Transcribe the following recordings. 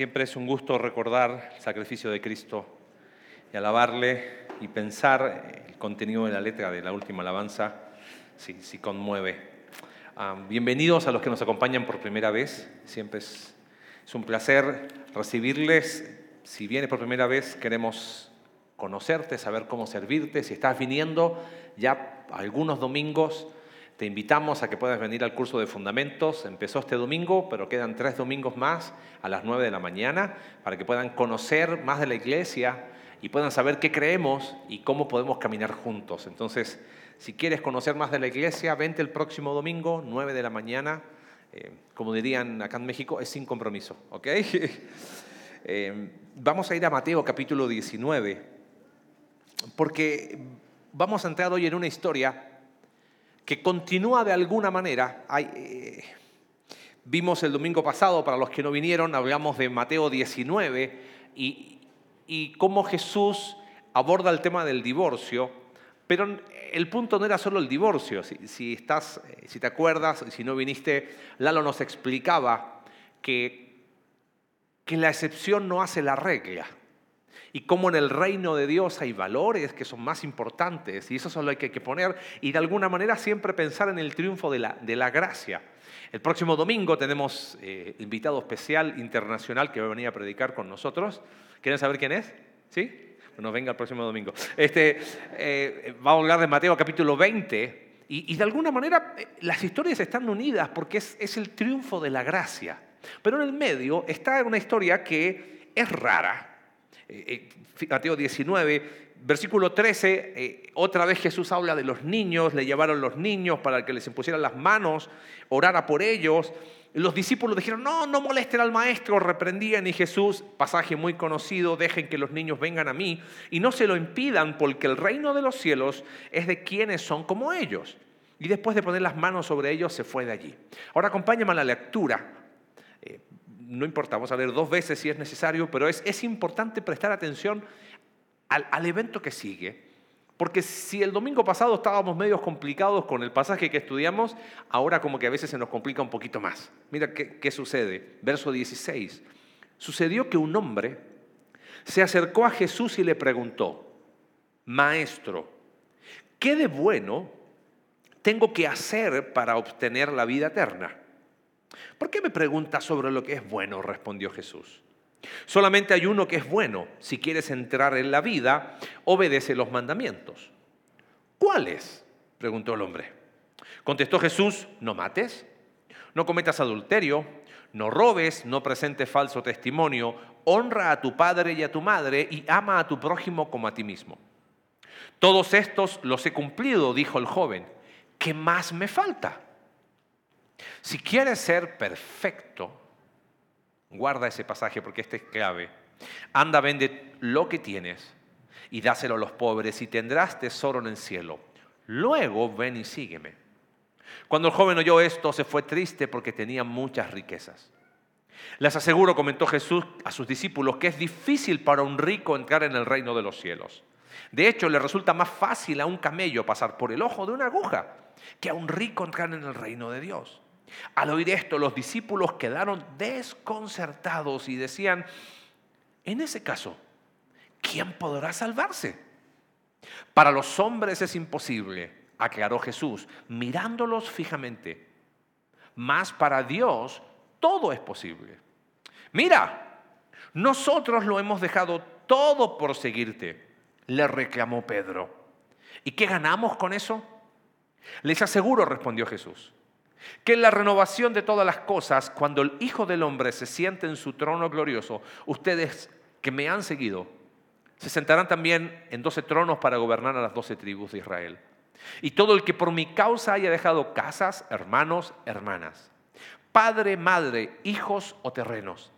Siempre es un gusto recordar el sacrificio de Cristo y alabarle y pensar el contenido de la letra de la última alabanza, si, si conmueve. Ah, bienvenidos a los que nos acompañan por primera vez. Siempre es, es un placer recibirles. Si vienes por primera vez, queremos conocerte, saber cómo servirte. Si estás viniendo ya algunos domingos, te invitamos a que puedas venir al curso de fundamentos. Empezó este domingo, pero quedan tres domingos más a las nueve de la mañana para que puedan conocer más de la iglesia y puedan saber qué creemos y cómo podemos caminar juntos. Entonces, si quieres conocer más de la iglesia, vente el próximo domingo, nueve de la mañana. Eh, como dirían acá en México, es sin compromiso. ¿ok? Eh, vamos a ir a Mateo capítulo 19, porque vamos a entrar hoy en una historia que continúa de alguna manera. Eh, vimos el domingo pasado, para los que no vinieron, hablamos de Mateo 19 y, y cómo Jesús aborda el tema del divorcio, pero el punto no era solo el divorcio. Si, estás, eh, si te acuerdas, si no viniste, Lalo nos explicaba que, que la excepción no hace la regla y cómo en el reino de Dios hay valores que son más importantes y eso solo hay que poner y de alguna manera siempre pensar en el triunfo de la, de la gracia. El próximo domingo tenemos eh, invitado especial internacional que va a venir a predicar con nosotros. ¿Quieren saber quién es? ¿Sí? Bueno, venga el próximo domingo. Este, eh, va a hablar de Mateo capítulo 20 y, de alguna manera eh, las historias están unidas porque es, es el triunfo de la gracia. Pero en el medio está una historia que es rara, eh, eh, Mateo 19, versículo 13, eh, otra vez Jesús habla de los niños, le llevaron los niños para que les impusieran las manos, orara por ellos. Los discípulos dijeron, no, no molesten al maestro, reprendían y Jesús, pasaje muy conocido, dejen que los niños vengan a mí y no se lo impidan porque el reino de los cielos es de quienes son como ellos. Y después de poner las manos sobre ellos se fue de allí. Ahora acompáñame a la lectura no importa, vamos a leer dos veces si es necesario, pero es, es importante prestar atención al, al, evento que sigue. Porque si el domingo pasado estábamos medios complicados con el pasaje que estudiamos, ahora como que a veces se nos complica un poquito más. Mira qué, qué sucede. Verso 16. Sucedió que un hombre se acercó a Jesús y le preguntó, Maestro, ¿qué de bueno tengo que hacer para obtener la vida eterna? ¿Por qué me preguntas sobre lo que es bueno? respondió Jesús. Solamente hay uno que es bueno. Si quieres entrar en la vida, obedece los mandamientos. ¿Cuáles? preguntó el hombre. Contestó Jesús, no mates, no cometas adulterio, no robes, no presentes falso testimonio, honra a tu padre y a tu madre y ama a tu prójimo como a ti mismo. Todos estos los he cumplido, dijo el joven. ¿Qué más me falta? Si quieres ser perfecto, guarda ese pasaje porque este es clave. Anda, vende lo que tienes y dáselo a los pobres y tendrás tesoro en el cielo. Luego ven y sígueme. Cuando el joven oyó esto, se fue triste porque tenía muchas riquezas. Les aseguro, comentó Jesús a sus discípulos, que es difícil para un rico entrar en el reino de los cielos. De hecho, le resulta más fácil a un camello pasar por el ojo de una aguja que a un rico entrar en el reino de Dios. Al oír esto, los discípulos quedaron desconcertados y decían, en ese caso, ¿quién podrá salvarse? Para los hombres es imposible, aclaró Jesús, mirándolos fijamente. Mas para Dios todo es posible. Mira, nosotros lo hemos dejado todo por seguirte, le reclamó Pedro. ¿Y qué ganamos con eso? Les aseguro, respondió Jesús que en la renovación de todas las cosas, cuando el Hijo del Hombre se siente en su trono glorioso, ustedes que me han seguido, se sentarán también en doce tronos para gobernar a las doce tribus de Israel. Y todo el que por mi causa haya dejado casas, hermanos, hermanas, padre, madre, hijos o terrenos,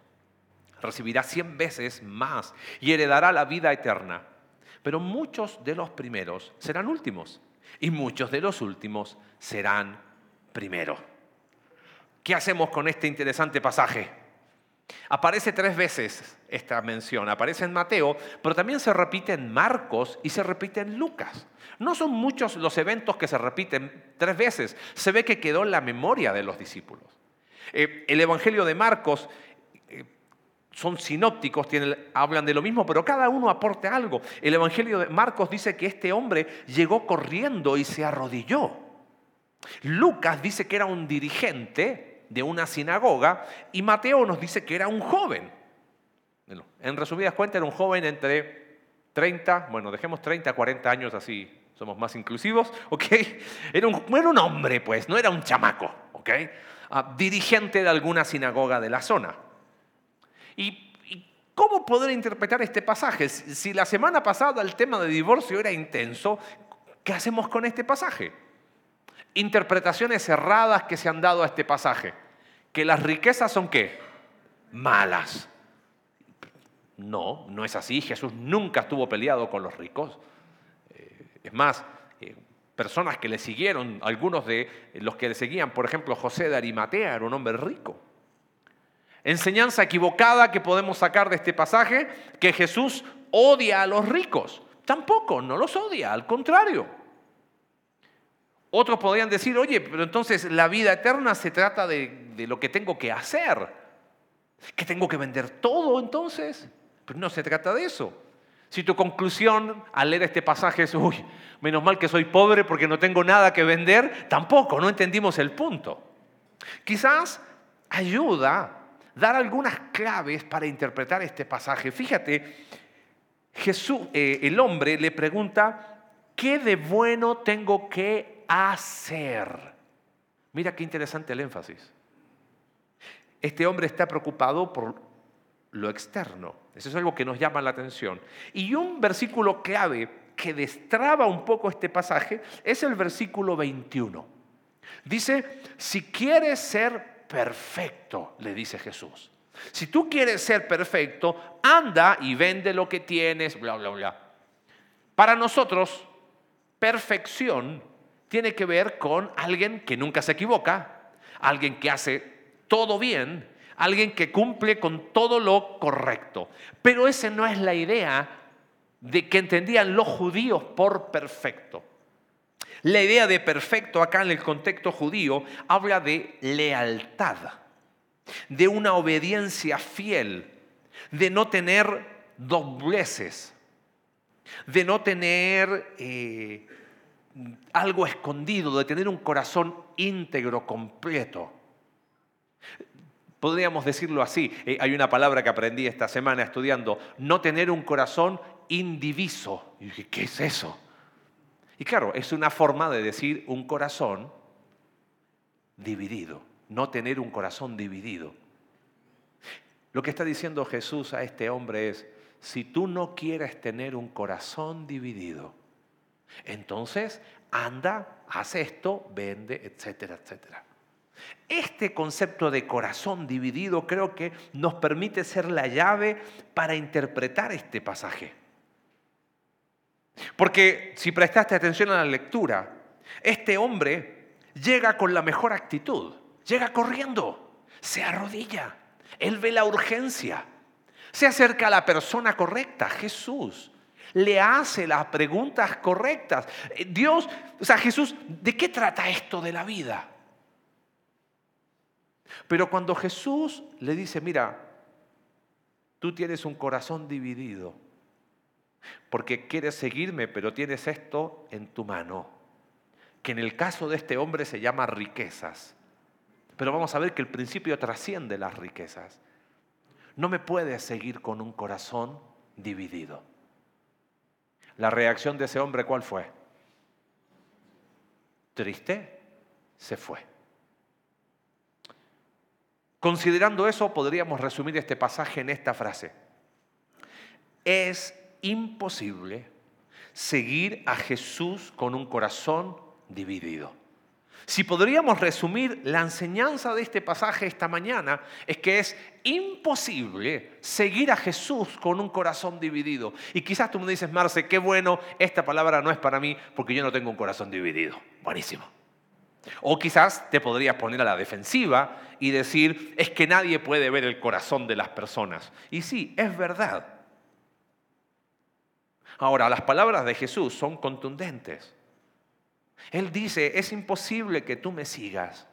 recibirá cien veces más y heredará la vida eterna. Pero muchos de los primeros serán últimos y muchos de los últimos serán primero. ¿Qué hacemos con este interesante pasaje? Aparece tres veces esta mención, aparece en Mateo, pero también se repite en Marcos y se repite en Lucas. No son muchos los eventos que se repiten tres veces, se ve que quedó en la memoria de los discípulos. Eh, el Evangelio de Marcos, eh, son sinópticos, hablan de lo mismo, pero cada uno aporta algo. El Evangelio de Marcos dice que este hombre llegó corriendo y se arrodilló. Lucas dice que era un dirigente de una sinagoga y Mateo nos dice que era un joven. En resumidas cuentas, era un joven entre 30, bueno, dejemos 30, 40 años así, somos más inclusivos, ¿ok? Era un, hombre, pues, no era un chamaco, ¿ok? Ah, dirigente de alguna sinagoga de la zona. ¿Y, cómo poder interpretar este pasaje? Si la semana pasada el tema de divorcio era intenso, ¿qué hacemos con este pasaje? Interpretaciones erradas que se han dado a este pasaje. Que las riquezas son qué? Malas. No, no es así. Jesús nunca estuvo peleado con los ricos. Eh, es más, eh, personas que le siguieron, algunos de los que le seguían, por ejemplo, José de Arimatea era un hombre rico. Enseñanza equivocada que podemos sacar de este pasaje, que Jesús odia a los ricos. Tampoco, no los odia, al contrario. Otros podrían decir, oye, pero entonces la vida eterna se trata de, lo que tengo que hacer. ¿Que tengo que vender todo entonces? Pero no se trata de eso. Si tu conclusión al leer este pasaje es, uy, menos mal que soy pobre porque no tengo nada que vender, tampoco, no entendimos el punto. Quizás ayuda dar algunas claves para interpretar este pasaje. Fíjate, Jesús, eh, el hombre le pregunta, ¿qué de bueno tengo que hacer? Mira qué interesante el énfasis. Este hombre está preocupado por lo externo. Eso es algo que nos llama la atención. Y un versículo clave que destraba un poco este pasaje es el versículo 21. Dice, si quieres ser perfecto, le dice Jesús. Si tú quieres ser perfecto, anda y vende lo que tienes, bla, bla, bla. Para nosotros, perfección tiene que ver con alguien que nunca se equivoca, alguien que hace todo bien, alguien que cumple con todo lo correcto. Pero esa no es la idea de que entendían los judíos por perfecto. La idea de perfecto acá en el contexto judío habla de lealtad, de una obediencia fiel, de no tener dobleces, de no tener eh, algo escondido, de tener un corazón íntegro, completo. Podríamos decirlo así, eh, hay una palabra que aprendí esta semana estudiando, no tener un corazón indiviso. Y dije, ¿qué es eso? Y claro, es una forma de decir un corazón dividido, no tener un corazón dividido. Lo que está diciendo Jesús a este hombre es, si tú no quieres tener un corazón dividido, entonces anda, haz esto, vende, etcétera, etcétera. Este concepto de corazón dividido creo que nos permite ser la llave para interpretar este pasaje. Porque si prestaste atención a la lectura, este hombre llega con la mejor actitud, llega corriendo, se arrodilla, él ve la urgencia, se acerca a la persona correcta, Jesús. Le hace las preguntas correctas. Eh, Dios, o sea, Jesús, ¿de qué trata esto de la vida? Pero cuando Jesús le dice, mira, tú tienes un corazón dividido, porque quieres seguirme, pero tienes esto en tu mano, que en el caso de este hombre se llama riquezas. Pero vamos a ver que el principio trasciende las riquezas. No me puedes seguir con un corazón dividido. La reacción de ese hombre, ¿cuál fue? Triste, se fue. Considerando eso, podríamos resumir este pasaje en esta frase. Es imposible seguir a Jesús con un corazón dividido. Si podríamos resumir la enseñanza de este pasaje esta mañana, es que es imposible seguir a Jesús con un corazón dividido. Y quizás tú me dices, Marce, qué bueno, esta palabra no es para mí porque yo no tengo un corazón dividido. Buenísimo. O quizás te podrías poner a la defensiva y decir, es que nadie puede ver el corazón de las personas. Y sí, es verdad. Ahora, las palabras de Jesús son contundentes. Él dice, es imposible que tú me sigas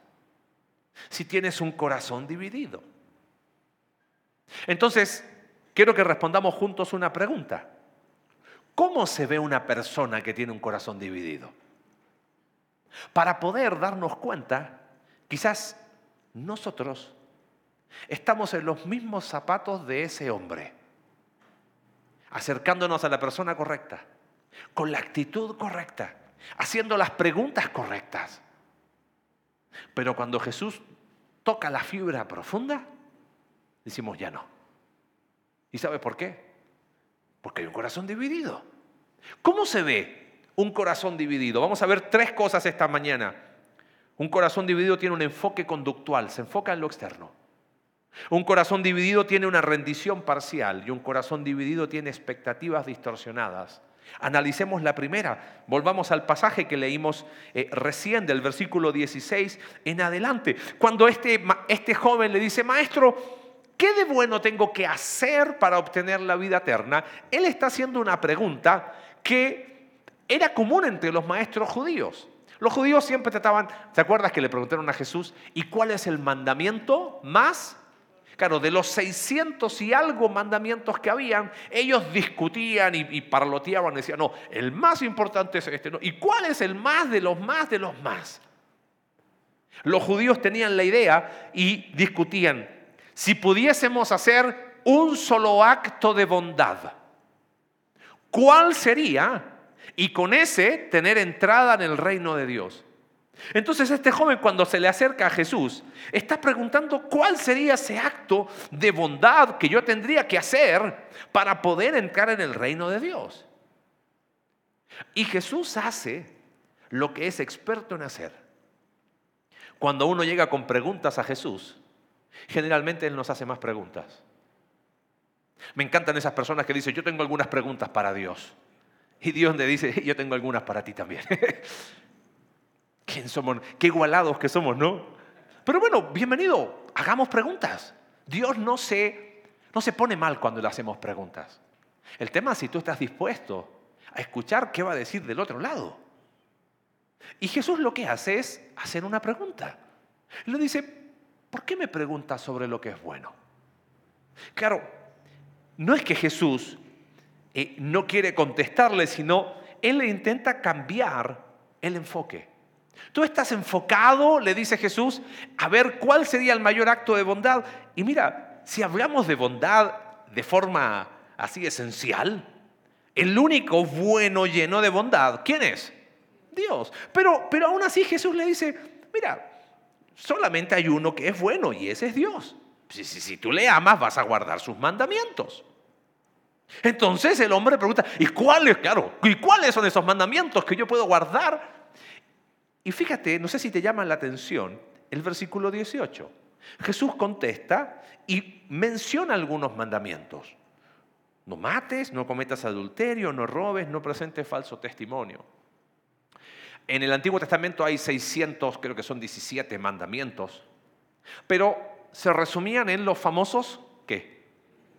si tienes un corazón dividido. Entonces, quiero que respondamos juntos una pregunta. ¿Cómo se ve una persona que tiene un corazón dividido? Para poder darnos cuenta, quizás nosotros estamos en los mismos zapatos de ese hombre, acercándonos a la persona correcta, con la actitud correcta, haciendo las preguntas correctas. Pero cuando Jesús toca la fibra profunda, decimos ya no. ¿Y sabe por qué? Porque hay un corazón dividido. ¿Cómo se ve un corazón dividido? Vamos a ver tres cosas esta mañana. Un corazón dividido tiene un enfoque conductual, se enfoca en lo externo. Un corazón dividido tiene una rendición parcial y un corazón dividido tiene expectativas distorsionadas. Analicemos la primera. Volvamos al pasaje que leímos eh, recién del versículo 16 en adelante. Cuando este, este joven le dice, maestro, ¿qué de bueno tengo que hacer para obtener la vida eterna? Él está haciendo una pregunta que era común entre los maestros judíos. Los judíos siempre trataban, ¿te acuerdas que le preguntaron a Jesús, ¿y cuál es el mandamiento más Claro, de los 600 y algo mandamientos que habían, ellos discutían y, parloteaban, decían, no, el más importante es este. ¿Y cuál es el más de los más de los más? Los judíos tenían la idea y discutían, si pudiésemos hacer un solo acto de bondad, ¿cuál sería? Y con ese tener entrada en el reino de Dios. Entonces este joven cuando se le acerca a Jesús está preguntando cuál sería ese acto de bondad que yo tendría que hacer para poder entrar en el reino de Dios. Y Jesús hace lo que es experto en hacer. Cuando uno llega con preguntas a Jesús, generalmente Él nos hace más preguntas. Me encantan esas personas que dicen, yo tengo algunas preguntas para Dios. Y Dios le dice, yo tengo algunas para ti también. Qué igualados que somos, ¿no? Pero bueno, bienvenido, hagamos preguntas. Dios no se, no se pone mal cuando le hacemos preguntas. El tema es si tú estás dispuesto a escuchar qué va a decir del otro lado. Y Jesús lo que hace es hacer una pregunta. Le dice, ¿por qué me preguntas sobre lo que es bueno? Claro, no es que Jesús eh, no quiere contestarle, sino él intenta cambiar el enfoque. Tú estás enfocado, le dice Jesús, a ver cuál sería el mayor acto de bondad. Y mira, si hablamos de bondad de forma así esencial, el único bueno lleno de bondad, ¿quién es? Dios. Pero, pero aún así Jesús le dice, mira, solamente hay uno que es bueno y ese es Dios. Si, si, si tú le amas, vas a guardar sus mandamientos. Entonces el hombre pregunta, ¿y cuáles, claro, ¿y cuáles son esos mandamientos que yo puedo guardar? Y fíjate, no sé si te llama la atención el versículo 18. Jesús contesta y menciona algunos mandamientos. No mates, no cometas adulterio, no robes, no presentes falso testimonio. En el Antiguo Testamento hay 600, creo que son 17 mandamientos, pero se resumían en los famosos, ¿qué?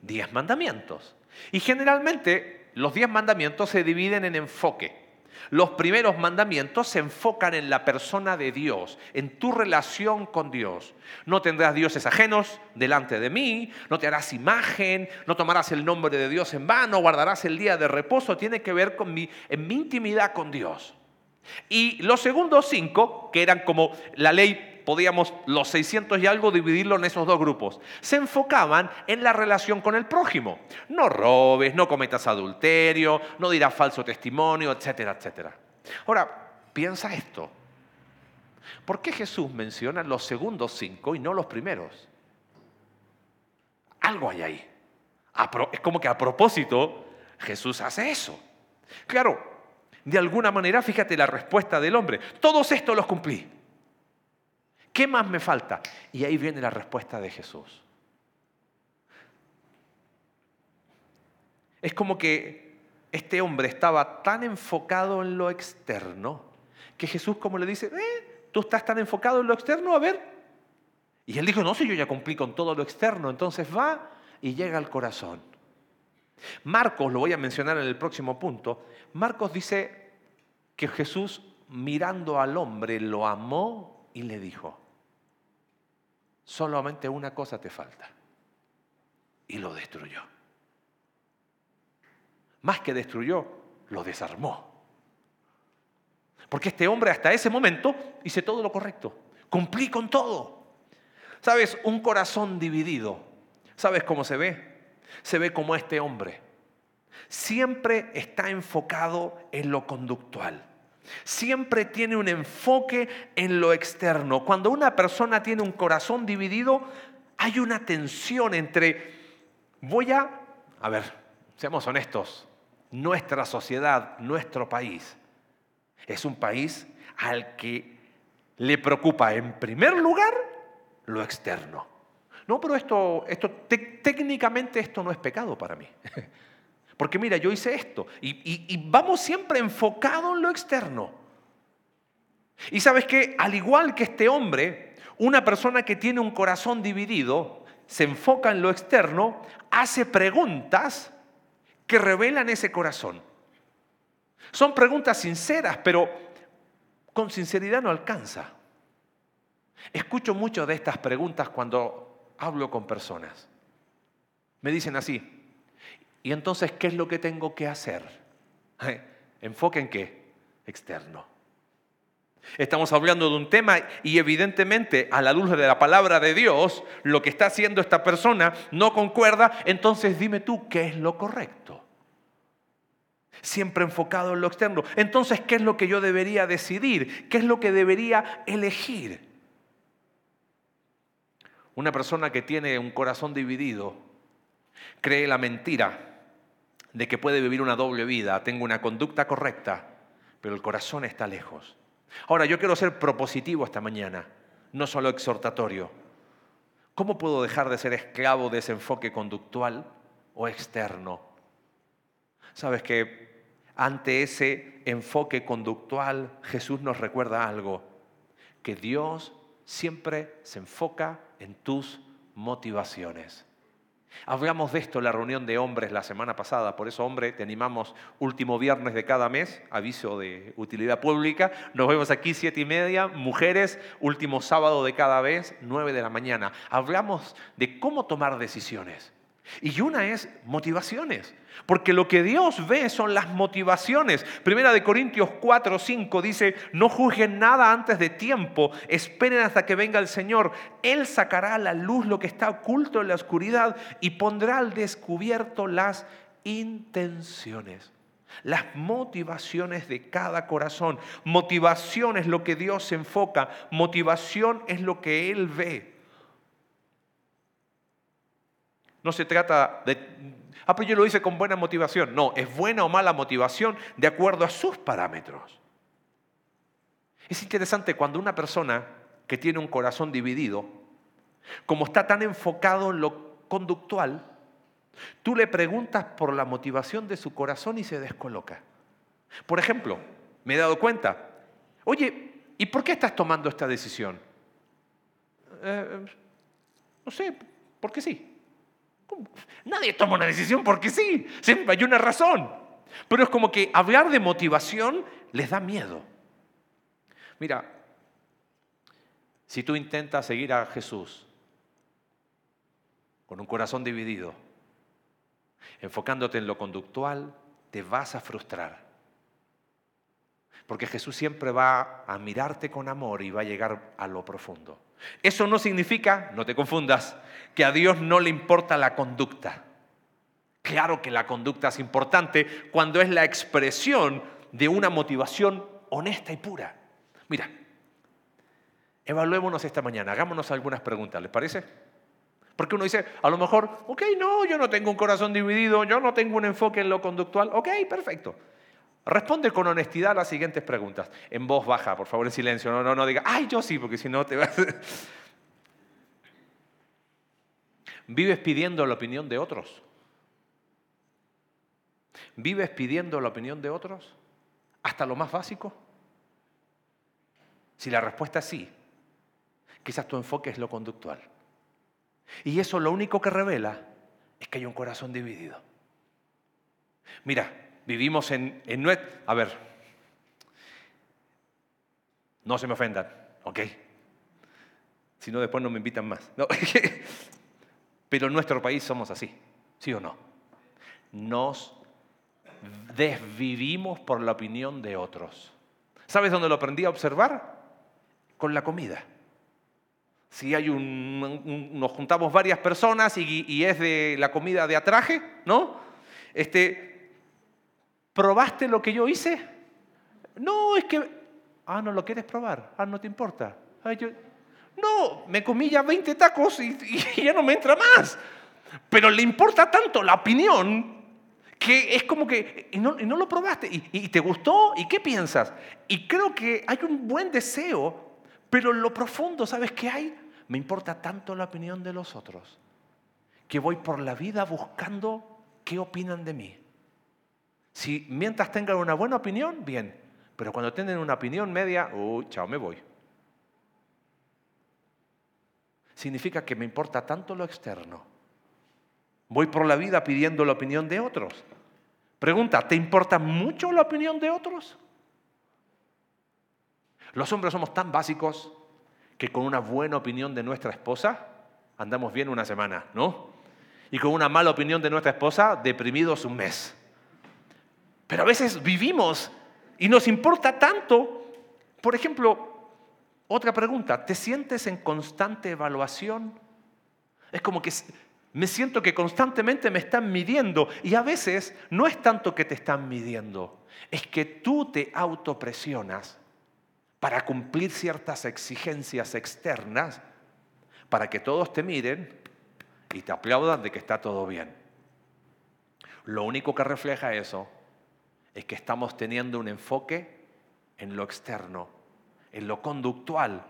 10 mandamientos. Y generalmente los 10 mandamientos se dividen en enfoque. Los primeros mandamientos se enfocan en la persona de Dios, en tu relación con Dios. No tendrás dioses ajenos delante de mí, no te harás imagen, no tomarás el nombre de Dios en vano, guardarás el día de reposo. Tiene que ver con mi, en mi intimidad con Dios. Y los segundos cinco, que eran como la ley podíamos los 600 y algo dividirlo en esos dos grupos. Se enfocaban en la relación con el prójimo. No robes, no cometas adulterio, no dirás falso testimonio, etcétera, etcétera. Ahora, piensa esto. ¿Por qué Jesús menciona los segundos cinco y no los primeros? Algo hay ahí. Es como que a propósito Jesús hace eso. Claro, de alguna manera, fíjate la respuesta del hombre. Todos estos los cumplí. ¿Qué más me falta? Y ahí viene la respuesta de Jesús. Es como que este hombre estaba tan enfocado en lo externo que Jesús como le dice, eh, tú estás tan enfocado en lo externo, a ver. Y él dijo, no, si yo ya cumplí con todo lo externo, entonces va y llega al corazón. Marcos, lo voy a mencionar en el próximo punto, Marcos dice que Jesús mirando al hombre lo amó y le dijo, solamente una cosa te falta. y lo destruyó. Más que destruyó, lo desarmó. Porque este hombre hasta ese momento hice todo lo correcto. Cumplí con todo. ¿Sabes? Un corazón dividido. ¿Sabes cómo se ve? Se ve como este hombre. Siempre está enfocado en lo conductual. Siempre tiene un enfoque en lo externo. Cuando una persona tiene un corazón dividido, hay una tensión entre, voy a, a ver, seamos honestos, nuestra sociedad, nuestro país, es un país al que le preocupa en primer lugar lo externo. No, pero esto, esto técnicamente esto no es pecado para mí. Porque mira, yo hice esto y, vamos siempre enfocado en lo externo. Y sabes que al igual que este hombre, una persona que tiene un corazón dividido, se enfoca en lo externo, hace preguntas que revelan ese corazón. Son preguntas sinceras, pero con sinceridad no alcanza. Escucho mucho de estas preguntas cuando hablo con personas. Me dicen así, ¿y entonces qué es lo que tengo que hacer? ¿Enfoque en qué? Externo. Estamos hablando de un tema y evidentemente a la luz de la palabra de Dios, lo que está haciendo esta persona no concuerda, entonces dime tú qué es lo correcto siempre enfocado en lo externo. Entonces, ¿qué es lo que yo debería decidir? ¿Qué es lo que debería elegir? Una persona que tiene un corazón dividido cree la mentira de que puede vivir una doble vida, tengo una conducta correcta, pero el corazón está lejos. Ahora, yo quiero ser propositivo esta mañana, no solo exhortatorio. ¿Cómo puedo dejar de ser esclavo de ese enfoque conductual o externo? Sabes que ante ese enfoque conductual, Jesús nos recuerda algo, que Dios siempre se enfoca en tus motivaciones. Hablamos de esto en la reunión de hombres la semana pasada, por eso hombre, te animamos último viernes de cada mes, aviso de utilidad pública, nos vemos aquí siete y media, mujeres, último sábado de cada mes, nueve de la mañana. Hablamos de cómo tomar decisiones. Y una es motivaciones. Porque lo que Dios ve son las motivaciones. Primera de Corintios 4, 5 dice, no juzguen nada antes de tiempo, esperen hasta que venga el Señor. Él sacará a la luz lo que está oculto en la oscuridad y pondrá al descubierto las intenciones. Las motivaciones de cada corazón. Motivación es lo que Dios enfoca. Motivación es lo que Él ve. No se trata de, ah, pero yo lo hice con buena motivación. No, es buena o mala motivación de acuerdo a sus parámetros. Es interesante cuando una persona que tiene un corazón dividido, como está tan enfocado en lo conductual, tú le preguntas por la motivación de su corazón y se descoloca. Por ejemplo, me he dado cuenta, oye, ¿y por qué estás tomando esta decisión? Eh, no sé, porque sí. Nadie toma una decisión porque sí, siempre hay una razón. Pero es como que hablar de motivación les da miedo. Mira, si tú intentas seguir a Jesús con un corazón dividido, enfocándote en lo conductual, te vas a frustrar. Porque Jesús siempre va a mirarte con amor y va a llegar a lo profundo. Eso no significa, no te confundas, que a Dios no le importa la conducta. Claro que la conducta es importante cuando es la expresión de una motivación honesta y pura. Mira, evaluémonos esta mañana, hagámonos algunas preguntas, ¿les parece? Porque uno dice, a lo mejor, ok, no, yo no tengo un corazón dividido, yo no tengo un enfoque en lo conductual, ok, perfecto. Responde con honestidad las siguientes preguntas. En voz baja, por favor, en silencio. No, no, no diga, ay, yo sí, porque si no te vas. ¿Vives pidiendo la opinión de otros? ¿Vives pidiendo la opinión de otros? ¿Hasta lo más básico? Si la respuesta es sí, quizás tu enfoque es lo conductual. Y eso lo único que revela es que hay un corazón dividido. Mira, vivimos en, en A ver, no se me ofendan, ¿ok? Si no, después no me invitan más. Pero en nuestro país somos así, ¿sí o no? Nos desvivimos por la opinión de otros. ¿Sabes dónde lo aprendí a observar? Con la comida. Si hay un, nos juntamos varias personas y, es de la comida de atraje, ¿no? Este, ¿probaste lo que yo hice? No, es que, ah, no lo quieres probar, ah, no te importa. no, me comí ya 20 tacos y, ya no me entra más. Pero le importa tanto la opinión que es como que, y no, lo probaste, y, te gustó, ¿y qué piensas? Y creo que hay un buen deseo, pero en lo profundo, ¿sabes qué hay? Me importa tanto la opinión de los otros, que voy por la vida buscando qué opinan de mí. Si mientras tengan una buena opinión, bien, pero cuando tienen una opinión media, uy, chao, me voy. Significa que me importa tanto lo externo Voy por la vida pidiendo la opinión de otros. Pregunta, ¿te importa mucho la opinión de otros? Los hombres somos tan básicos que con una buena opinión de nuestra esposa andamos bien una semana, ¿no? Y con una mala opinión de nuestra esposa, deprimidos un mes. Pero a veces vivimos y nos importa tanto. Por ejemplo, otra pregunta, ¿te sientes en constante evaluación? Es como que me siento que constantemente me están midiendo y a veces no es tanto que te están midiendo, es que tú te autopresionas para cumplir ciertas exigencias externas para que todos te miren y te aplaudan de que está todo bien. Lo único que refleja eso es que estamos teniendo un enfoque en lo externo, en lo conductual,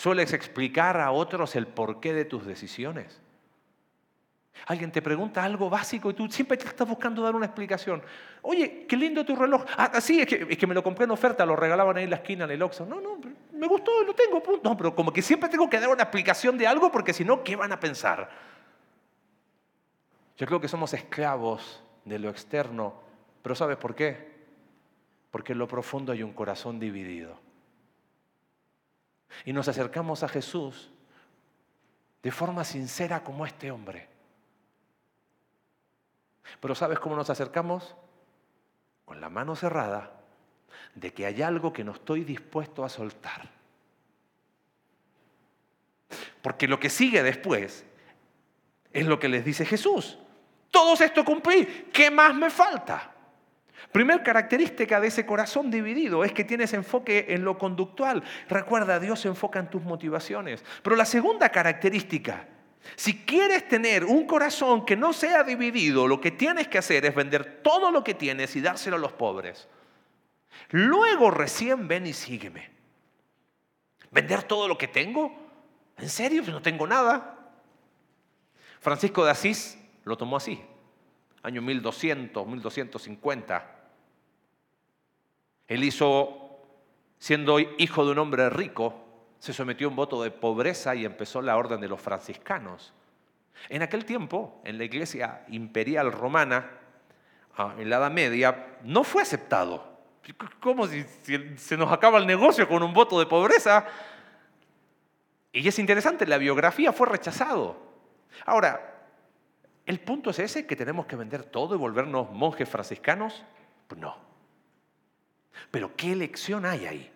¿Sueles explicar a otros el porqué de tus decisiones? Alguien te pregunta algo básico y tú siempre te estás buscando dar una explicación. Oye, qué lindo tu reloj. Ah, sí, es que, es que me lo compré en oferta, lo regalaban ahí en la esquina en el Oxxo. No, no, me gustó, lo tengo. No, pero como que siempre tengo que dar una explicación de algo porque si no, ¿qué van a pensar? Yo creo que somos esclavos de lo externo, pero ¿sabes por qué? Porque en lo profundo hay un corazón dividido. Y nos acercamos a Jesús de forma sincera como este hombre. Pero ¿sabes cómo nos acercamos? Con la mano cerrada de que hay algo que no estoy dispuesto a soltar. Porque lo que sigue después es lo que les dice Jesús. Todo esto cumplí, ¿qué más me falta? Primera característica de ese corazón dividido es que tienes enfoque en lo conductual. Recuerda, Dios se enfoca en tus motivaciones. Pero la segunda característica, si quieres tener un corazón que no sea dividido, lo que tienes que hacer es vender todo lo que tienes y dárselo a los pobres. Luego recién ven y sígueme. ¿Vender todo lo que tengo? ¿En serio? Pues no tengo nada. Francisco de Asís lo tomó así, año 1200, 1250. Él hizo, siendo hijo de un hombre rico, se sometió a un voto de pobreza y empezó la orden de los franciscanos. En aquel tiempo, en la iglesia imperial romana, ah, en la Edad Media, no fue aceptado. ¿Cómo si, se nos acaba el negocio con un voto de pobreza? Y es interesante, la biografía fue rechazado. Ahora, ¿el punto es ese, que tenemos que vender todo y volvernos monjes franciscanos? Pues no. Pero ¿qué lección hay ahí?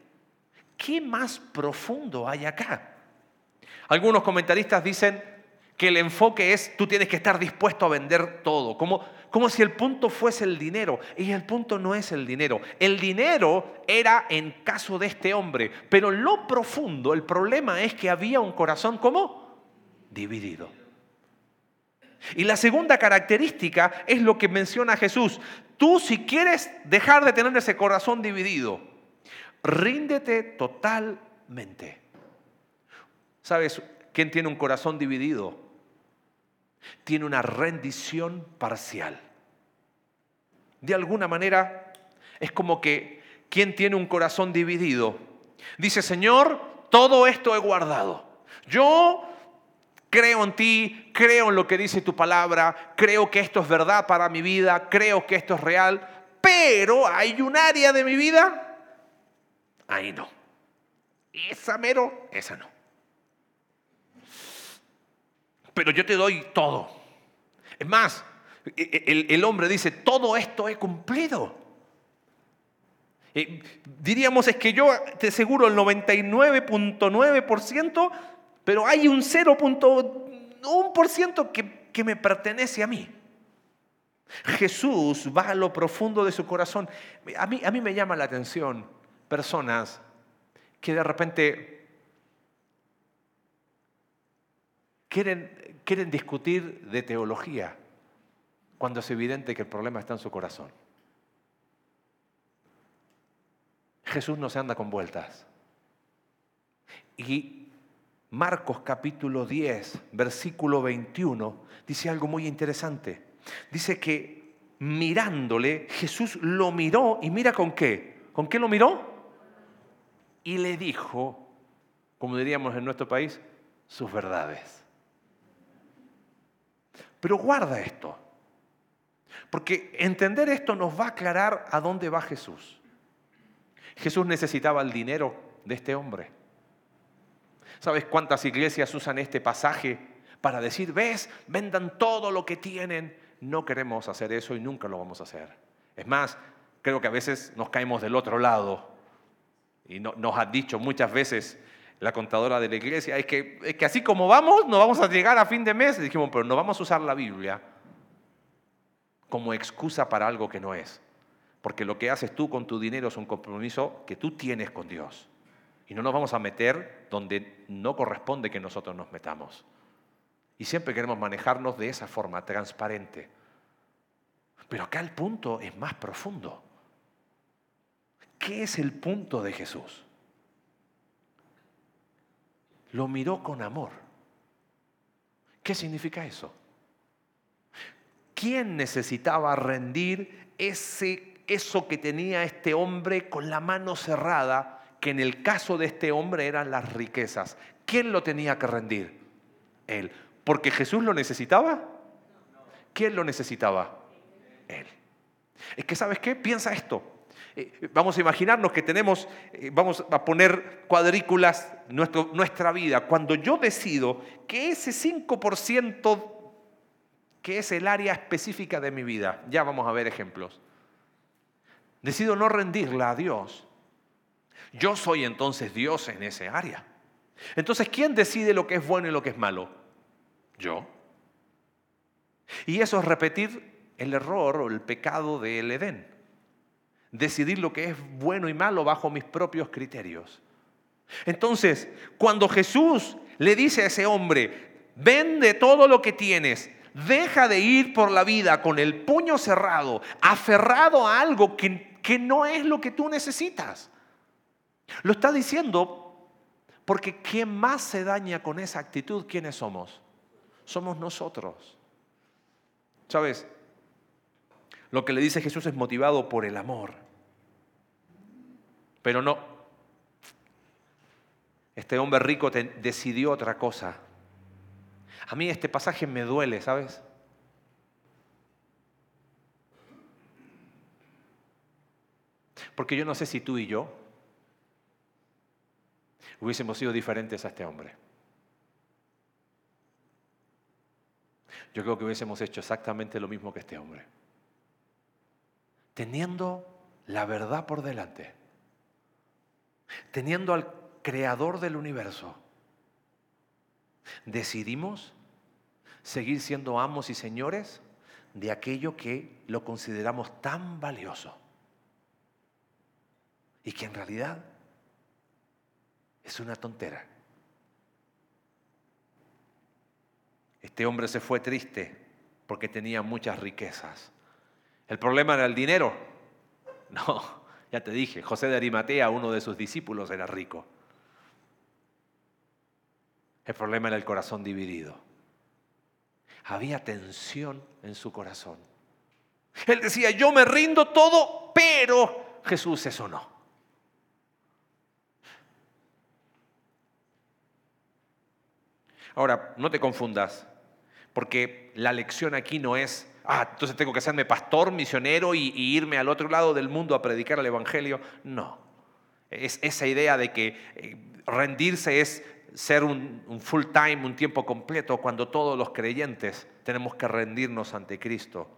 ¿Qué más profundo hay acá? Algunos comentaristas dicen que el enfoque es tú tienes que estar dispuesto a vender todo, como, como si el punto fuese el dinero. Y el punto no es el dinero. El dinero era en caso de este hombre, pero lo profundo, el problema es que había un corazón como dividido. Y la segunda característica es lo que menciona Jesús. Tú si quieres dejar de tener ese corazón dividido, ríndete totalmente. ¿Sabes quién tiene un corazón dividido? Tiene una rendición parcial. De alguna manera es como que quien tiene un corazón dividido dice, Señor, todo esto he guardado. Yo creo en ti, creo en lo que dice tu palabra, creo que esto es verdad para mi vida, creo que esto es real, pero hay un área de mi vida, ahí no. Esa mero, esa no. pero yo te doy todo. Es más, e, e, el, hombre dice, todo esto he cumplido. Eh, diríamos es que yo te aseguro el 99.9%, pero hay un 0.1% que, que me pertenece a mí. Jesús va a lo profundo de su corazón. A mí, a mí me llama la atención personas que de repente quieren, quieren discutir de teología cuando es evidente que el problema está en su corazón. Jesús no se anda con vueltas. Y Marcos capítulo 10, versículo 21, dice algo muy interesante. Dice que mirándole, Jesús lo miró y mira con qué. ¿Con qué lo miró? Y le dijo, como diríamos en nuestro país, sus verdades. Pero guarda esto, porque entender esto nos va a aclarar a dónde va Jesús. Jesús necesitaba el dinero de este hombre. ¿Sabes cuántas iglesias usan este pasaje para decir, ves, vendan todo lo que tienen? No queremos hacer eso y nunca lo vamos a hacer. Es más, creo que a veces nos caemos del otro lado. Y nos ha dicho muchas veces la contadora de la iglesia, es que, es que así como vamos, no vamos a llegar a fin de mes. Y dijimos, pero no vamos a usar la Biblia como excusa para algo que no es. Porque lo que haces tú con tu dinero es un compromiso que tú tienes con Dios. Y no nos vamos a meter donde no corresponde que nosotros nos metamos. Y siempre queremos manejarnos de esa forma, transparente. Pero acá el punto es más profundo. ¿Qué es el punto de Jesús? Lo miró con amor. ¿Qué significa eso? ¿Quién necesitaba rendir ese eso que tenía este hombre con la mano cerrada, que en el caso de este hombre eran las riquezas. ¿Quién lo tenía que rendir? Él. ¿Porque Jesús lo necesitaba? ¿Quién lo necesitaba? Él. Es que, ¿sabes qué? Piensa esto. Eh, vamos a imaginarnos que tenemos, eh, vamos a poner cuadrículas nuestra vida. Cuando yo decido que ese 5% que es el área específica de mi vida, ya vamos a ver ejemplos decido no rendirla a Dios, yo soy entonces Dios en ese área. Entonces, ¿quién decide lo que es bueno y lo que es malo? Yo. Y eso es repetir el error o el pecado del Edén. Decidir lo que es bueno y malo bajo mis propios criterios. Entonces, cuando Jesús le dice a ese hombre, vende todo lo que tienes, deja de ir por la vida con el puño cerrado, aferrado a algo que que no es lo que tú necesitas. Lo está diciendo porque quien más se daña con esa actitud, ¿quiénes somos? Somos nosotros. ¿Sabes? Lo que le dice Jesús es motivado por el amor. Pero no. Este hombre rico decidió otra cosa. A mí este pasaje me duele, ¿sabes? Porque yo no sé si tú y yo hubiésemos sido diferentes a este hombre. Yo creo que hubiésemos hecho exactamente lo mismo que este hombre. Teniendo la verdad por delante, teniendo al creador del universo, decidimos seguir siendo amos y señores de aquello que lo consideramos tan valioso y que en realidad es una tontera. Este hombre se fue triste porque tenía muchas riquezas. ¿El problema era el dinero? No, ya te dije, José de Arimatea, uno de sus discípulos, era rico. El problema era el corazón dividido. Había tensión en su corazón. Él decía, yo me rindo todo, pero Jesús eso no. Ahora, no te confundas, porque la lección aquí no es, ah, entonces tengo que hacerme pastor, misionero y, irme al otro lado del mundo a predicar el Evangelio. No, es esa idea de que eh, rendirse es ser un, un full time, un tiempo completo, cuando todos los creyentes tenemos que rendirnos ante Cristo.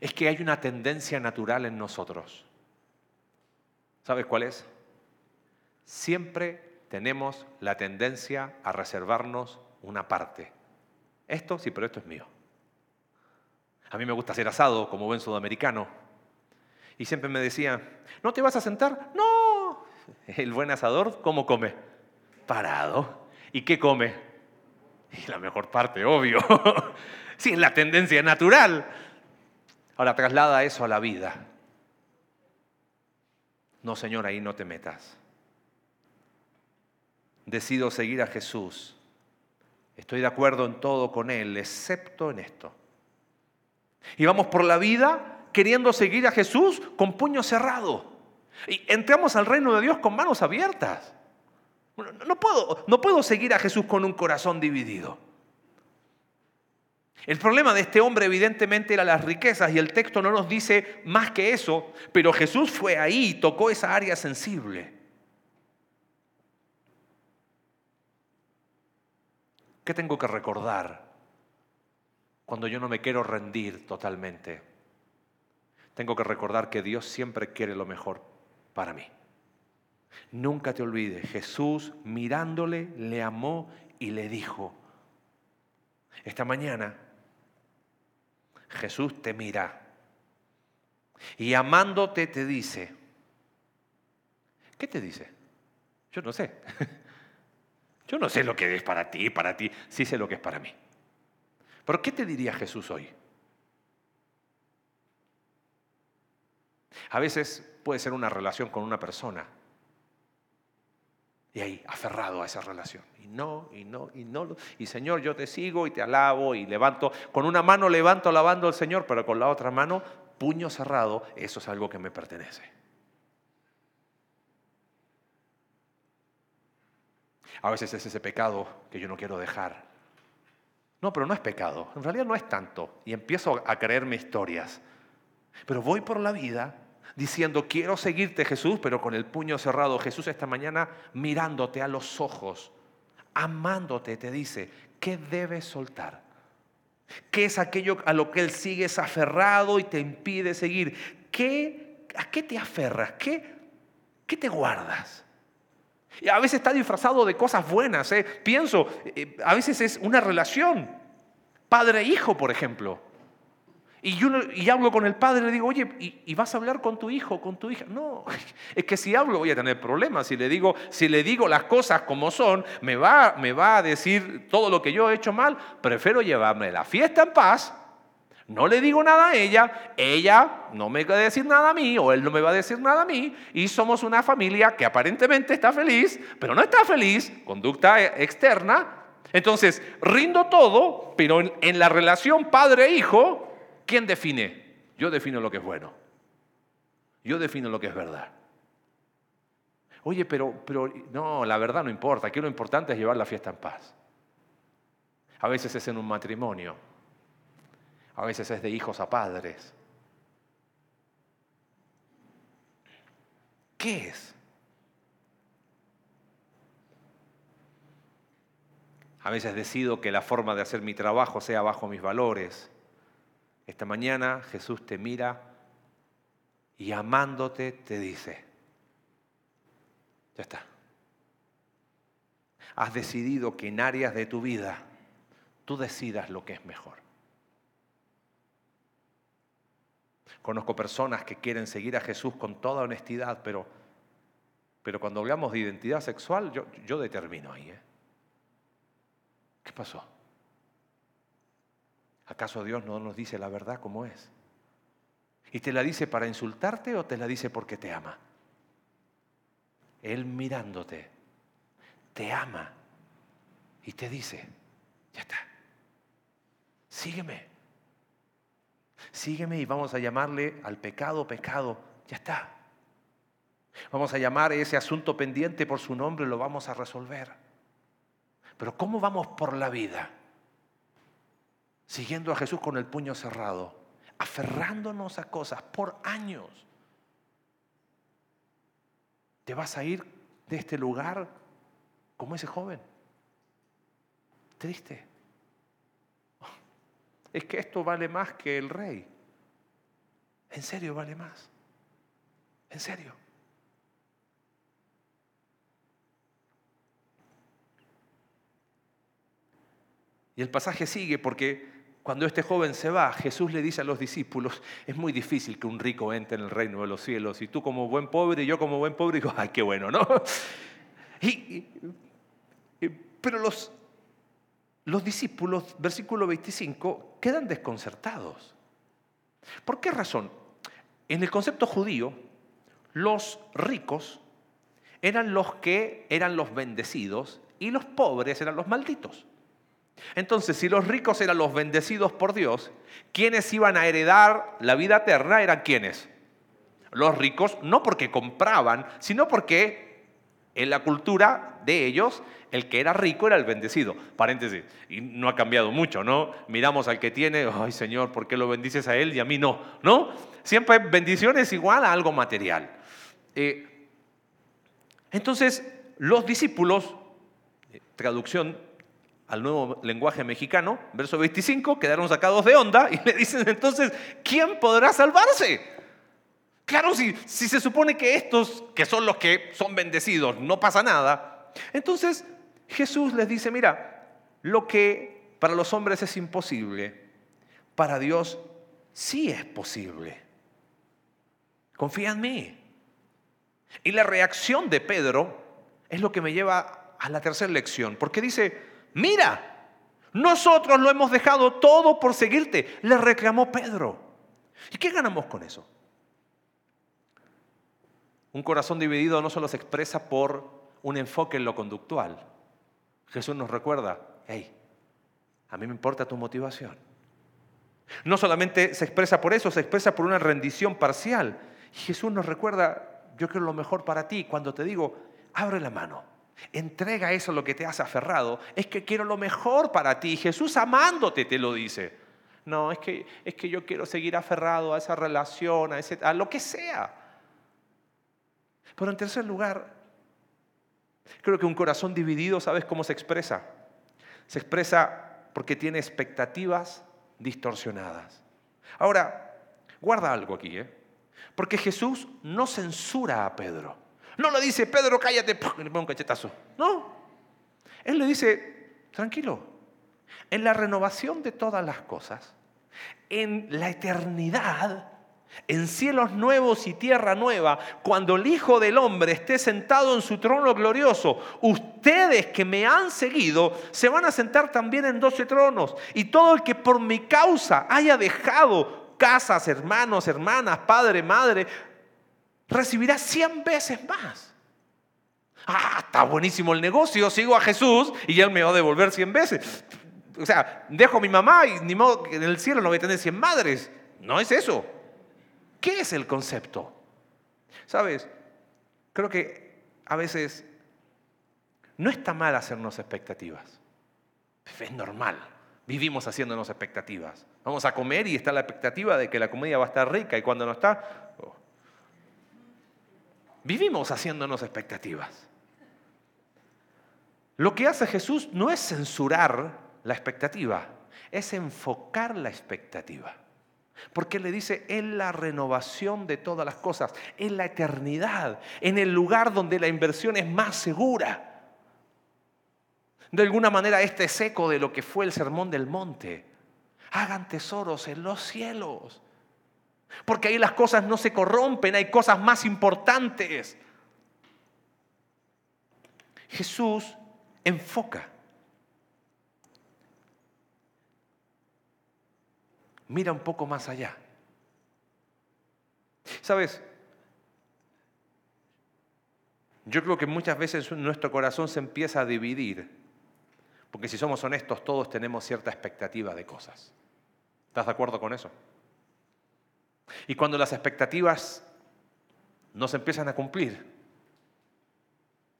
Es que hay una tendencia natural en nosotros. ¿Sabes cuál es? Siempre tenemos la tendencia a reservarnos una parte. Esto sí, pero esto es mío. A mí me gusta hacer asado como buen sudamericano. Y siempre me decía, ¿no te vas a sentar? No. El buen asador, ¿cómo come? Parado. ¿Y qué come? Y la mejor parte, obvio. sí, es la tendencia natural. Ahora traslada eso a la vida. No, Señor, ahí no te metas. Decido seguir a Jesús. Estoy de acuerdo en todo con Él, excepto en esto. Y vamos por la vida queriendo seguir a Jesús con puño cerrado. Y entramos al reino de Dios con manos abiertas. No puedo, no puedo seguir a Jesús con un corazón dividido. El problema de este hombre evidentemente era las riquezas y el texto no nos dice más que eso, pero Jesús fue ahí y tocó esa área sensible. ¿Qué tengo que recordar cuando yo no me quiero rendir totalmente? Tengo que recordar que Dios siempre quiere lo mejor para mí. Nunca te olvides, Jesús mirándole le amó y le dijo, esta mañana Jesús te mira y amándote te dice, ¿qué te dice? Yo no sé. Yo no sé lo que es para ti, para ti, sí sé lo que es para mí. Pero ¿qué te diría Jesús hoy? A veces puede ser una relación con una persona y ahí, aferrado a esa relación. Y no, y no, y no. Y Señor, yo te sigo y te alabo y levanto. Con una mano levanto alabando al Señor, pero con la otra mano, puño cerrado, eso es algo que me pertenece. A veces es ese pecado que yo no quiero dejar. No, pero no es pecado. En realidad no es tanto. Y empiezo a creerme historias. Pero voy por la vida diciendo, quiero seguirte Jesús, pero con el puño cerrado. Jesús esta mañana mirándote a los ojos, amándote, te dice, ¿qué debes soltar? ¿Qué es aquello a lo que Él sigues aferrado y te impide seguir? ¿Qué, ¿A qué te aferras? ¿Qué, qué te guardas? Y a veces está disfrazado de cosas buenas. ¿eh? Pienso, eh, a veces es una relación, padre-hijo, por ejemplo. Y yo y hablo con el padre y le digo, oye, ¿y, vas a hablar con tu hijo, con tu hija? No, es que si hablo voy a tener problemas. Si le digo, si le digo las cosas como son, me va, me va a decir todo lo que yo he hecho mal. Prefiero llevarme la fiesta en paz. No le digo nada a ella, ella no me va a decir nada a mí o él no me va a decir nada a mí y somos una familia que aparentemente está feliz, pero no está feliz, conducta externa. Entonces, rindo todo, pero en, en la relación padre-hijo, ¿Quién define? Yo defino lo que es bueno. Yo defino lo que es verdad. Oye, pero, pero no, la verdad no importa. Aquí lo importante es llevar la fiesta en paz. A veces es en un matrimonio. A veces es de hijos a padres. ¿Qué es? A veces decido que la forma de hacer mi trabajo sea bajo mis valores. Esta mañana Jesús te mira y amándote te dice, ya está. Has decidido que en áreas de tu vida tú decidas lo que es mejor. Conozco personas que quieren seguir a Jesús con toda honestidad, pero, pero cuando hablamos de identidad sexual, yo, yo determino ahí. ¿eh? ¿Qué pasó? ¿Acaso Dios no nos dice la verdad como es? ¿Y te la dice para insultarte o te la dice porque te ama? Él mirándote, te ama y te dice, ya está, sígueme. Sígueme y vamos a llamarle al pecado pecado, ya está. Vamos a llamar ese asunto pendiente por su nombre, lo vamos a resolver. Pero ¿cómo vamos por la vida? siguiendo a Jesús con el puño cerrado, aferrándonos a cosas por años. Te vas a ir de este lugar como ese joven. Triste. Es que esto vale más que el rey. En serio vale más. En serio. Y el pasaje sigue porque cuando este joven se va, Jesús le dice a los discípulos, es muy difícil que un rico entre en el reino de los cielos. Y tú como buen pobre y yo como buen pobre digo, ay, qué bueno, ¿no? Y, pero los, los discípulos, versículo 25, quedan desconcertados. ¿Por qué razón? En el concepto judío, los ricos eran los que eran los bendecidos y los pobres eran los malditos. Entonces, si los ricos eran los bendecidos por Dios, ¿quiénes iban a heredar la vida eterna eran quiénes? Los ricos, no porque compraban, sino porque en la cultura de ellos, el que era rico era el bendecido. Paréntesis, y no ha cambiado mucho, ¿no? Miramos al que tiene, ay Señor, ¿por qué lo bendices a él y a mí no? ¿No? Siempre bendición es igual a algo material. Eh, entonces, los discípulos, eh, traducción al nuevo lenguaje mexicano, verso 25, quedaron sacados de onda y le dicen entonces, ¿quién podrá salvarse? Claro, si, se supone que estos, que son los que son bendecidos, no pasa nada, entonces Jesús les dice, mira, lo que para los hombres es imposible, para Dios sí es posible. Confía en mí. Y la reacción de Pedro es lo que me lleva a la tercera lección, porque dice, mira, nosotros lo hemos dejado todo por seguirte, le reclamó Pedro. ¿Y qué ganamos con eso? Un corazón dividido no solo se expresa por un enfoque en lo conductual. Jesús nos recuerda, hey, a mí me importa tu motivación. No solamente se expresa por eso, se expresa por una rendición parcial. Jesús nos recuerda, yo quiero lo mejor para ti. Cuando te digo, abre la mano. Entrega eso lo que te has aferrado. Es que quiero lo mejor para ti. Jesús amándote te lo dice. No, es que, es que yo quiero seguir aferrado a esa relación, a, ese, a lo que sea. Pero en tercer lugar, creo que un corazón dividido, ¿sabes cómo se expresa? Se expresa porque tiene expectativas distorsionadas. Ahora, guarda algo aquí, ¿eh? Porque Jesús no censura a Pedro. No le dice, Pedro, cállate, y le pone un cachetazo. No. Él le dice, tranquilo, en la renovación de todas las cosas, en la eternidad, en cielos nuevos y tierra nueva, cuando el Hijo del Hombre esté sentado en su trono glorioso, ustedes que me han seguido se van a sentar también en doce tronos. Y todo el que por mi causa haya dejado casas, hermanos, hermanas, padre, madre, recibirá cien veces más. Ah, está buenísimo el negocio, sigo a Jesús y Él me va a devolver cien veces. O sea, dejo a mi mamá y ni modo que en el cielo no voy a tener cien madres. No es eso. ¿Qué es el concepto? ¿Sabes? Creo que a veces no está mal hacernos expectativas. Es normal. Vivimos haciéndonos expectativas. Vamos a comer y está la expectativa de que la comida va a estar rica y cuando no está, oh, Vivimos haciéndonos expectativas. Lo que hace Jesús no es censurar la expectativa, es enfocar la expectativa. Porque le dice, en la renovación de todas las cosas, en la eternidad, en el lugar donde la inversión es más segura. De alguna manera este es eco de lo que fue el sermón del monte. Hagan tesoros en los cielos. Porque ahí las cosas no se corrompen, hay cosas más importantes. Jesús enfoca. Mira un poco más allá. ¿Sabes? Yo creo que muchas veces nuestro corazón se empieza a dividir, porque si somos honestos todos tenemos cierta expectativa de cosas. ¿Estás de acuerdo con eso? Y cuando las expectativas no se empiezan a cumplir,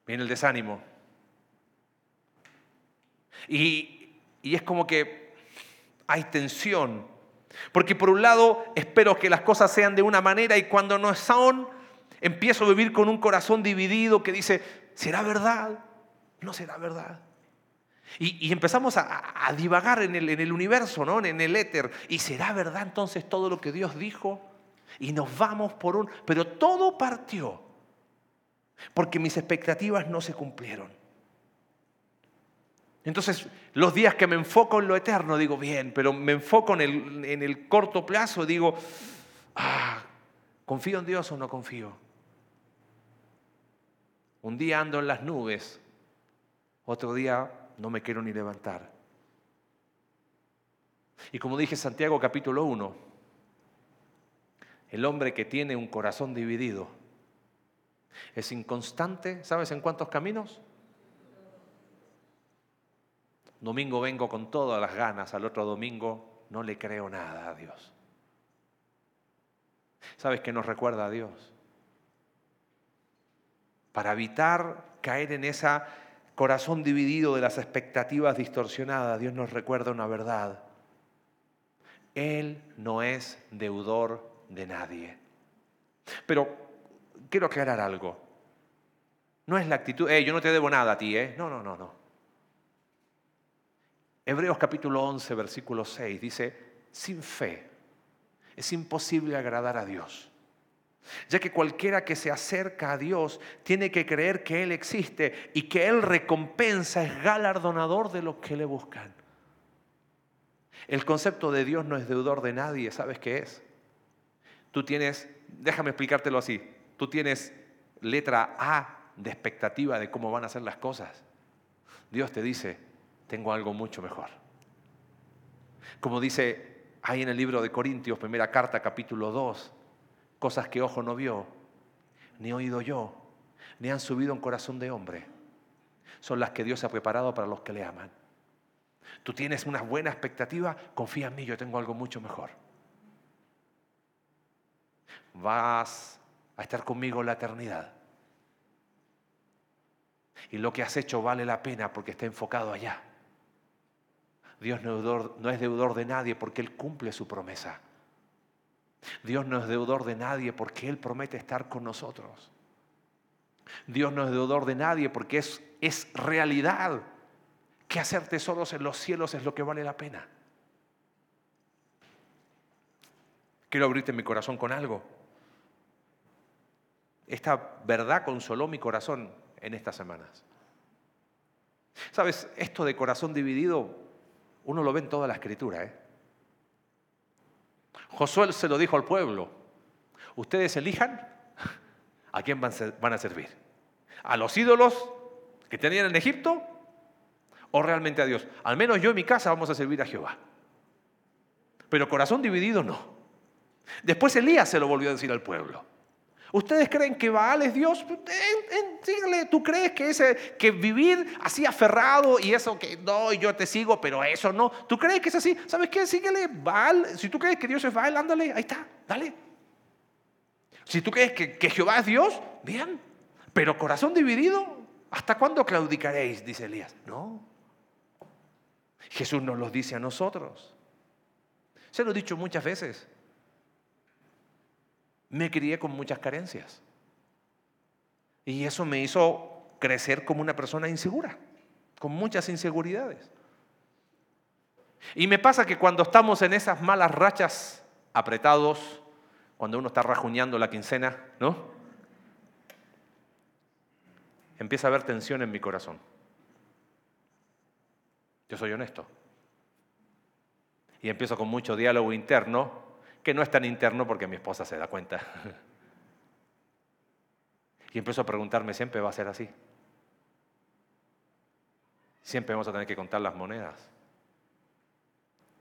viene el desánimo. Y, y es como que hay tensión. Porque por un lado espero que las cosas sean de una manera y cuando no son, empiezo a vivir con un corazón dividido que dice, ¿será verdad? ¿No será verdad? Y, empezamos a, divagar en el, en el universo, ¿no? en el éter. ¿Y será verdad entonces todo lo que Dios dijo? Y nos vamos por un... Pero todo partió porque mis expectativas no se cumplieron. Entonces, los días que me enfoco en lo eterno, digo, bien, pero me enfoco en el, en el corto plazo, digo, ah, ¿confío en Dios o no confío? Un día ando en las nubes, otro día no me quiero ni levantar. Y como dije Santiago capítulo 1, el hombre que tiene un corazón dividido es inconstante, ¿sabes en cuántos caminos? Domingo vengo con todas las ganas, al otro domingo no le creo nada a Dios. ¿Sabes qué nos recuerda a Dios? Para evitar caer en ese corazón dividido de las expectativas distorsionadas, Dios nos recuerda una verdad. Él no es deudor de nadie. Pero quiero aclarar algo. No es la actitud, eh, yo no te debo nada a ti, ¿eh? No, no, no, no. Hebreos capítulo 11, versículo 6 dice, sin fe es imposible agradar a Dios, ya que cualquiera que se acerca a Dios tiene que creer que Él existe y que Él recompensa, es galardonador de los que le buscan. El concepto de Dios no es deudor de nadie, ¿sabes qué es? Tú tienes, déjame explicártelo así, tú tienes letra A de expectativa de cómo van a ser las cosas. Dios te dice, tengo algo mucho mejor. Como dice ahí en el libro de Corintios, primera carta, capítulo 2, cosas que ojo no vio, ni oído yo, ni han subido en corazón de hombre, son las que Dios ha preparado para los que le aman. Tú tienes una buena expectativa, confía en mí, yo tengo algo mucho mejor. Vas a estar conmigo en la eternidad. Y lo que has hecho vale la pena porque está enfocado allá. Dios no es, deudor, de nadie porque Él cumple su promesa. Dios no es deudor de nadie porque Él promete estar con nosotros. Dios no es deudor de nadie porque es, es realidad que hacer tesoros en los cielos es lo que vale la pena. Quiero abrirte mi corazón con algo. Esta verdad consoló mi corazón en estas semanas. Sabes, esto de corazón dividido uno lo ve en toda la escritura. ¿eh? Josué se lo dijo al pueblo. Ustedes elijan a quién van a servir. ¿A los ídolos que tenían en Egipto o realmente a Dios? Al menos yo en mi casa vamos a servir a Jehová. Pero corazón dividido no. Después Elías se lo volvió a decir al pueblo. ¿Ustedes creen que Baal es Dios? Síguele, tú crees que, ese, que vivir así aferrado y eso que no, yo te sigo, pero eso no. ¿Tú crees que es así? ¿Sabes qué? Síguele, Baal. Si tú crees que Dios es Baal, ándale, ahí está, dale. Si tú crees que, que Jehová es Dios, bien. Pero corazón dividido, ¿hasta cuándo claudicaréis? Dice Elías. No. Jesús nos lo dice a nosotros. Se lo he dicho muchas veces me crié con muchas carencias. Y eso me hizo crecer como una persona insegura, con muchas inseguridades. Y me pasa que cuando estamos en esas malas rachas, apretados, cuando uno está rajuñando la quincena, ¿no? Empieza a haber tensión en mi corazón. Yo soy honesto. Y empiezo con mucho diálogo interno que no es tan interno porque mi esposa se da cuenta. Y empiezo a preguntarme, ¿siempre va a ser así? Siempre vamos a tener que contar las monedas.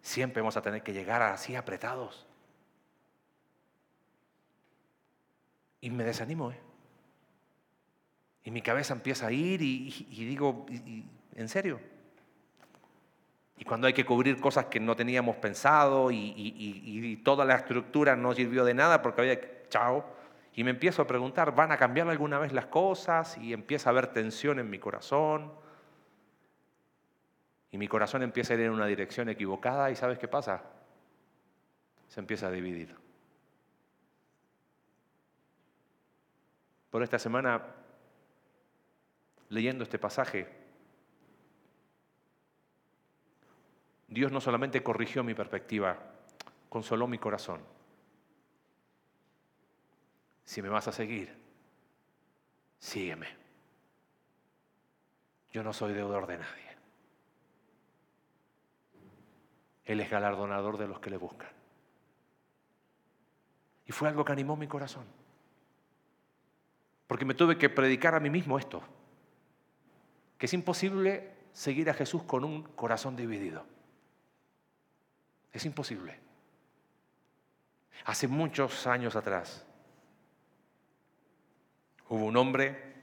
Siempre vamos a tener que llegar así apretados. Y me desanimo, ¿eh? Y mi cabeza empieza a ir y, digo, ¿en serio? Y cuando hay que cubrir cosas que no teníamos pensado y, toda la estructura no sirvió de nada porque había, chao, y me empiezo a preguntar, ¿van a cambiar alguna vez las cosas? Y empieza a haber tensión en mi corazón. Y mi corazón empieza a ir en una dirección equivocada y ¿sabes qué pasa? Se empieza a dividir. Por esta semana leyendo este pasaje, Dios no solamente corrigió mi perspectiva, consoló mi corazón. Si me vas a seguir, sígueme. Yo no soy deudor de nadie. Él es galardonador de los que le buscan. Y fue algo que animó mi corazón. Porque me tuve que predicar a mí mismo esto. Que es imposible seguir a Jesús con un corazón dividido. Es imposible. Hace muchos años atrás hubo un hombre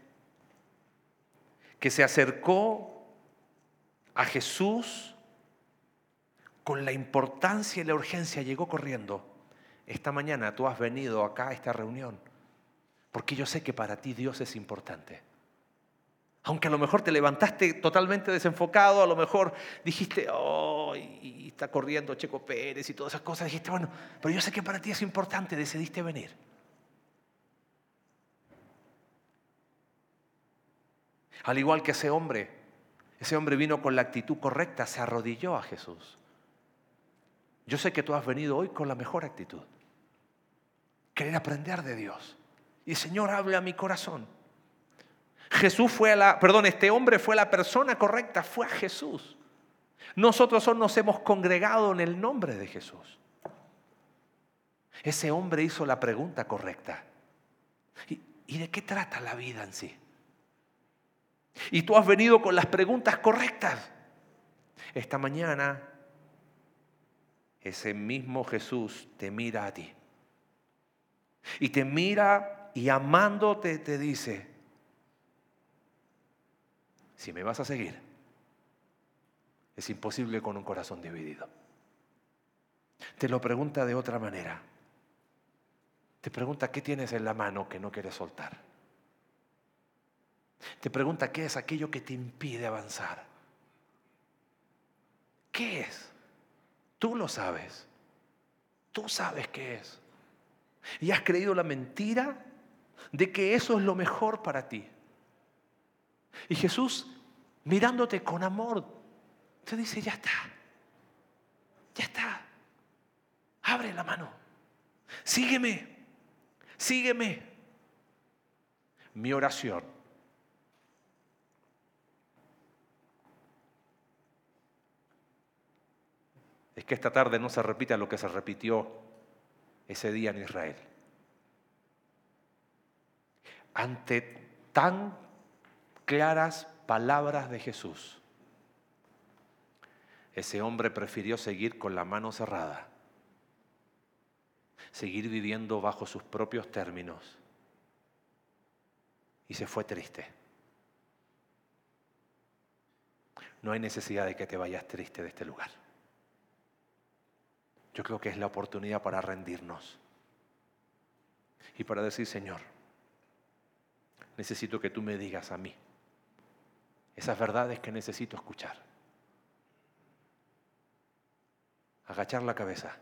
que se acercó a Jesús con la importancia y la urgencia, llegó corriendo. Esta mañana tú has venido acá a esta reunión porque yo sé que para ti Dios es importante. Aunque a lo mejor te levantaste totalmente desenfocado, a lo mejor dijiste, oh, y está corriendo Checo Pérez y todas esas cosas, dijiste, bueno, pero yo sé que para ti es importante, decidiste venir. Al igual que ese hombre, ese hombre vino con la actitud correcta, se arrodilló a Jesús. Yo sé que tú has venido hoy con la mejor actitud. Querer aprender de Dios. Y Señor, hable a mi corazón. Jesús fue a la, perdón, este hombre fue la persona correcta, fue a Jesús. Nosotros hoy nos hemos congregado en el nombre de Jesús. Ese hombre hizo la pregunta correcta. ¿Y, ¿Y, de qué trata la vida en sí? Y tú has venido con las preguntas correctas. Esta mañana, ese mismo Jesús te mira a ti. Y te mira y amándote te dice, si me vas a seguir, es imposible con un corazón dividido. Te lo pregunta de otra manera. Te pregunta qué tienes en la mano que no quieres soltar. Te pregunta qué es aquello que te impide avanzar. ¿Qué es? Tú lo sabes. Tú sabes qué es. Y has creído la mentira de que eso es lo mejor para ti. Y Jesús, mirándote con amor, te dice, ya está, ya está, abre la mano, sígueme, sígueme. Mi oración es que esta tarde no se repita lo que se repitió ese día en Israel. Ante tan claras palabras de Jesús, ese hombre prefirió seguir con la mano cerrada, seguir viviendo bajo sus propios términos y se fue triste. No hay necesidad de que te vayas triste de este lugar. Yo creo que es la oportunidad para rendirnos y para decir, Señor, necesito que tú me digas a mí esas verdades que necesito escuchar. Agachar la cabeza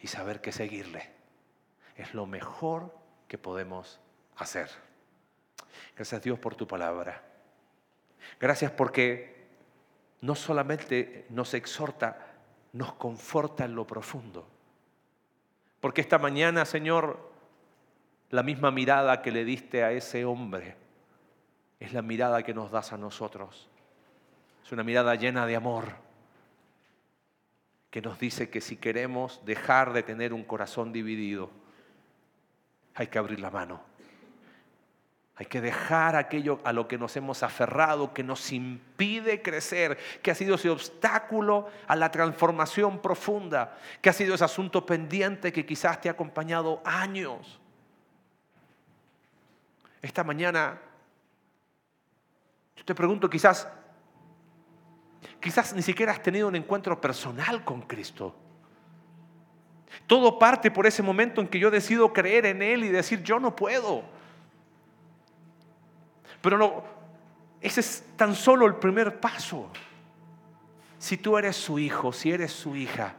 y saber que seguirle es lo mejor que podemos hacer. Gracias Dios por tu palabra. Gracias porque no solamente nos exhorta, nos conforta en lo profundo. Porque esta mañana, Señor, la misma mirada que le diste a ese hombre, es la mirada que nos das a nosotros. Es una mirada llena de amor que nos dice que si queremos dejar de tener un corazón dividido, hay que abrir la mano. Hay que dejar aquello a lo que nos hemos aferrado, que nos impide crecer, que ha sido ese obstáculo a la transformación profunda, que ha sido ese asunto pendiente que quizás te ha acompañado años. Esta mañana te pregunto, quizás, quizás ni siquiera has tenido un encuentro personal con Cristo. Todo parte por ese momento en que yo decido creer en Él y decir, yo no puedo. Pero no, ese es tan solo el primer paso. Si tú eres su hijo, si eres su hija,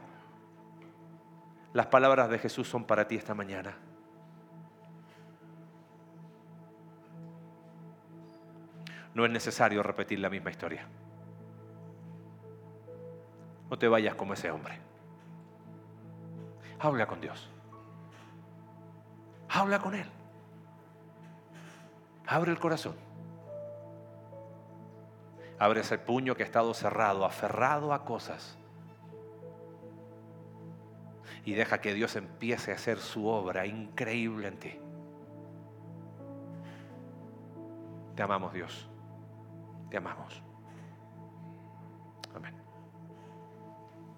las palabras de Jesús son para ti esta mañana. No es necesario repetir la misma historia. No te vayas como ese hombre. Habla con Dios. Habla con Él. Abre el corazón. Abre ese puño que ha estado cerrado, aferrado a cosas. Y deja que Dios empiece a hacer su obra increíble en ti. Te amamos Dios. Te amamos.